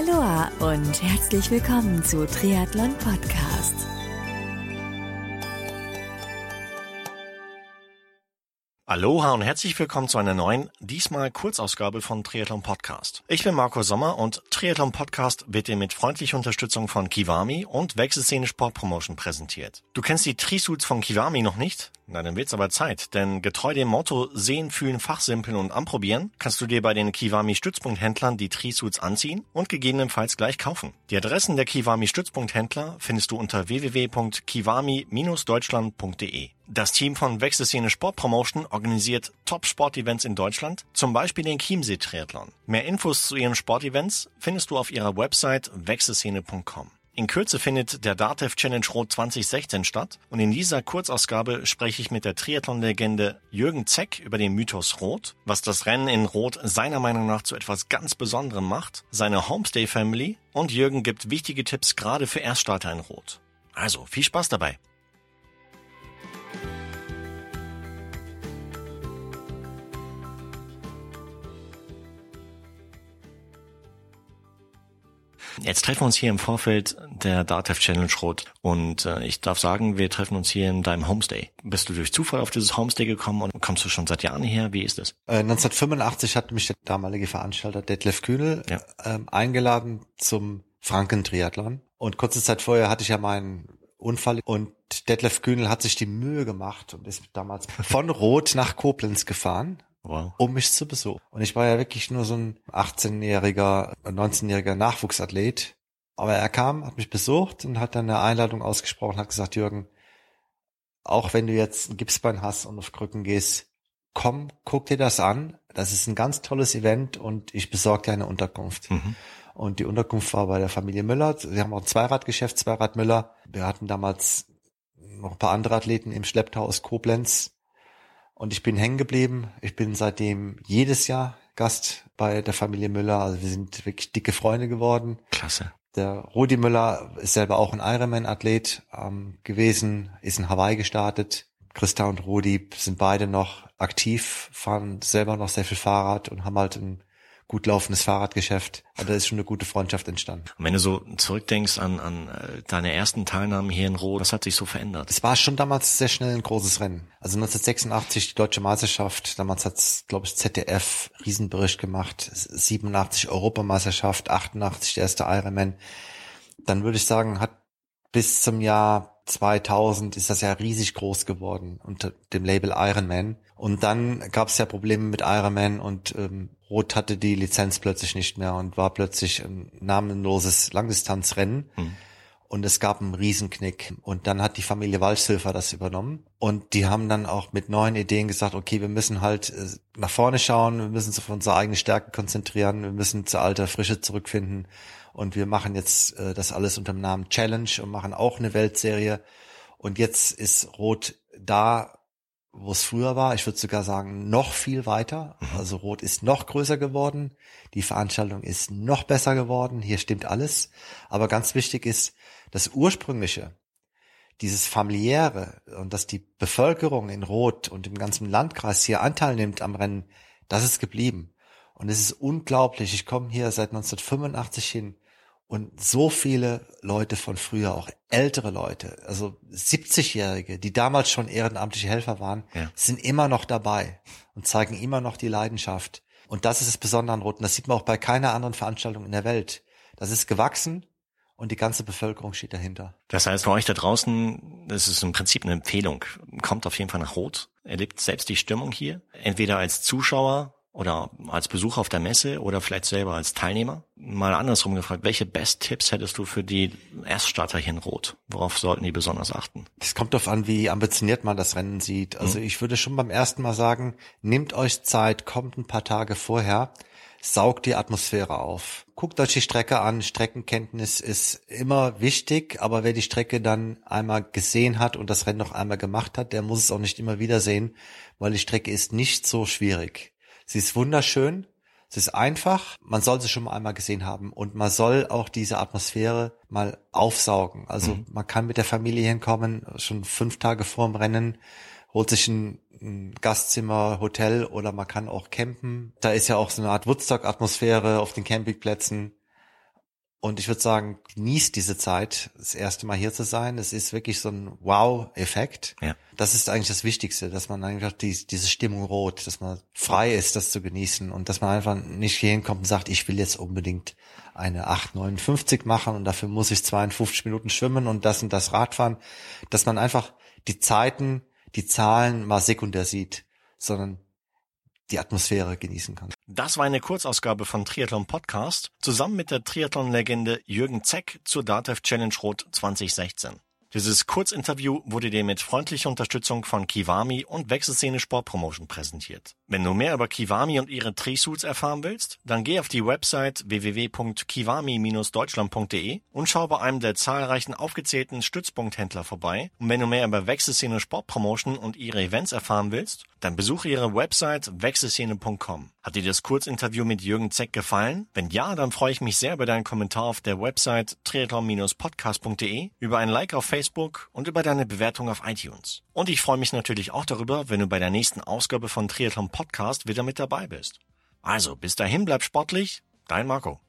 Aloha und herzlich willkommen zu Triathlon Podcast. Aloha und herzlich willkommen zu einer neuen, diesmal Kurzausgabe von Triathlon Podcast. Ich bin Marco Sommer und Triathlon Podcast wird dir mit freundlicher Unterstützung von Kiwami und Wechselszene Sport Promotion präsentiert. Du kennst die Trisuits von Kiwami noch nicht? Na, dann wird's aber Zeit, denn getreu dem Motto Sehen, Fühlen, Fachsimpeln und Anprobieren kannst du dir bei den Kiwami Stützpunkthändlern die Trisuits anziehen und gegebenenfalls gleich kaufen. Die Adressen der Kiwami Stützpunkthändler findest du unter www.kiwami-deutschland.de. Das Team von Wechselszene Sport Promotion organisiert Top-Sport-Events in Deutschland, zum Beispiel den Chiemsee Triathlon. Mehr Infos zu ihren Sportevents findest du auf ihrer Website wechselszene.com. In Kürze findet der DATEV Challenge Rot 2016 statt und in dieser Kurzausgabe spreche ich mit der Triathlon-Legende Jürgen Zeck über den Mythos Rot, was das Rennen in Rot seiner Meinung nach zu etwas ganz Besonderem macht, seine Homestay-Family und Jürgen gibt wichtige Tipps gerade für Erststarter in Rot. Also viel Spaß dabei! Jetzt treffen wir uns hier im Vorfeld der DATEV Challenge Rot und äh, ich darf sagen, wir treffen uns hier in deinem Homestay. Bist du durch Zufall auf dieses Homestay gekommen und kommst du schon seit Jahren her? Wie ist es? Äh, 1985 hat mich der damalige Veranstalter Detlef Kühnel Ja. ähm, eingeladen zum Franken-Triathlon und kurze Zeit vorher hatte ich ja meinen Unfall und Detlef Kühnel hat sich die Mühe gemacht und ist damals von Rot nach Koblenz gefahren Wow. um mich zu besuchen. Und ich war ja wirklich nur so ein 18-jähriger, 19-jähriger Nachwuchsathlet. Aber er kam, hat mich besucht und hat dann eine Einladung ausgesprochen, hat gesagt, Jürgen, auch wenn du jetzt ein Gipsbein hast und auf Krücken gehst, komm, guck dir das an. Das ist ein ganz tolles Event und ich besorge dir eine Unterkunft. Mhm. Und die Unterkunft war bei der Familie Müller. Sie haben auch ein Zweiradgeschäft, Zweirad Müller. Wir hatten damals noch ein paar andere Athleten im Schlepptau aus Koblenz. Und ich bin hängen geblieben. Ich bin seitdem jedes Jahr Gast bei der Familie Müller. Also wir sind wirklich dicke Freunde geworden. Klasse. Der Rudi Müller ist selber auch ein Ironman-Athlet ähm, gewesen, ist in Hawaii gestartet. Christa und Rudi sind beide noch aktiv, fahren selber noch sehr viel Fahrrad und haben halt ein gut laufendes Fahrradgeschäft. Also da ist schon eine gute Freundschaft entstanden. Und wenn du so zurückdenkst an, an äh, deine ersten Teilnahmen hier in Rot, was hat sich so verändert? Es war schon damals sehr schnell ein großes Rennen. Also 1986 die deutsche Meisterschaft, damals hat's, glaube ich, ZDF Riesenbericht gemacht, 87 Europameisterschaft, 88 der erste Ironman. Dann würde ich sagen, hat bis zum Jahr 2000 ist das ja riesig groß geworden unter dem Label Ironman. Und dann gab es ja Probleme mit Ironman und ähm, Roth hatte die Lizenz plötzlich nicht mehr und war plötzlich ein namenloses Langdistanzrennen. Mhm. Und es gab einen Riesenknick. Und dann hat die Familie Walshilfer das übernommen. Und die haben dann auch mit neuen Ideen gesagt, okay, wir müssen halt äh, nach vorne schauen, wir müssen uns auf unsere eigene Stärke konzentrieren, wir müssen zur alter Frische zurückfinden. Und wir machen jetzt äh, das alles unter dem Namen Challenge und machen auch eine Weltserie. Und jetzt ist Rot da, wo es früher war. Ich würde sogar sagen, noch viel weiter. Also Rot ist noch größer geworden. Die Veranstaltung ist noch besser geworden. Hier stimmt alles. Aber ganz wichtig ist, das ursprüngliche, dieses familiäre und dass die Bevölkerung in Rot und im ganzen Landkreis hier Anteil nimmt am Rennen, das ist geblieben. Und es ist unglaublich. Ich komme hier seit 1985 hin und so viele Leute von früher, auch ältere Leute, also 70-Jährige, die damals schon ehrenamtliche Helfer waren, Ja. sind immer noch dabei und zeigen immer noch die Leidenschaft. Und das ist das Besondere an Rot. Und das sieht man auch bei keiner anderen Veranstaltung in der Welt. Das ist gewachsen und die ganze Bevölkerung steht dahinter. Das heißt, für euch da draußen, das ist im Prinzip eine Empfehlung. Kommt auf jeden Fall nach Rot, erlebt selbst die Stimmung hier, entweder als Zuschauer oder als Besucher auf der Messe oder vielleicht selber als Teilnehmer. Mal andersrum gefragt, welche Best-Tipps hättest du für die Erststarter hier in Rot? Worauf sollten die besonders achten? Es kommt darauf an, wie ambitioniert man das Rennen sieht. Also ich würde schon beim ersten Mal sagen, nehmt euch Zeit, kommt ein paar Tage vorher, saugt die Atmosphäre auf. Guckt euch die Strecke an. Streckenkenntnis ist immer wichtig, aber wer die Strecke dann einmal gesehen hat und das Rennen noch einmal gemacht hat, der muss es auch nicht immer wieder sehen, weil die Strecke ist nicht so schwierig. Sie ist wunderschön, es ist einfach, man soll sie schon mal einmal gesehen haben und man soll auch diese Atmosphäre mal aufsaugen. Also man kann mit der Familie hinkommen, schon fünf Tage vor dem Rennen, holt sich ein, ein Gastzimmer, Hotel oder man kann auch campen. Da ist ja auch so eine Art Woodstock-Atmosphäre auf den Campingplätzen. Und ich würde sagen, genießt diese Zeit, das erste Mal hier zu sein. Es ist wirklich so ein Wow-Effekt. Ja. Das ist eigentlich das Wichtigste, dass man einfach die, diese Stimmung rot, dass man frei ist, das zu genießen und dass man einfach nicht hier hinkommt und sagt, ich will jetzt unbedingt eine 8,59 machen und dafür muss ich 52 Minuten schwimmen und das und das Radfahren. Dass man einfach die Zeiten, die Zahlen mal sekundär sieht, sondern die Atmosphäre genießen kann. Das war eine Kurzausgabe von Triathlon Podcast zusammen mit der Triathlon-Legende Jürgen Zeck zur DATEV Challenge Rot 2016. Dieses Kurzinterview wurde dir mit freundlicher Unterstützung von Kiwami und Wechselszene Sportpromotion präsentiert. Wenn du mehr über Kiwami und ihre Trisuits erfahren willst, dann geh auf die Website www.kiwami-deutschland.de und schau bei einem der zahlreichen aufgezählten Stützpunkthändler vorbei. Und wenn du mehr über Wechselszene Sportpromotion und ihre Events erfahren willst, dann besuche ihre Website wechselszene.com. Hat dir das Kurzinterview mit Jürgen Zeck gefallen? Wenn ja, dann freue ich mich sehr über deinen Kommentar auf der Website triathlon-podcast.de, über ein Like auf Facebook und über deine Bewertung auf iTunes. Und ich freue mich natürlich auch darüber, wenn du bei der nächsten Ausgabe von Triathlon Podcast wieder mit dabei bist. Also, bis dahin bleib sportlich, dein Marco.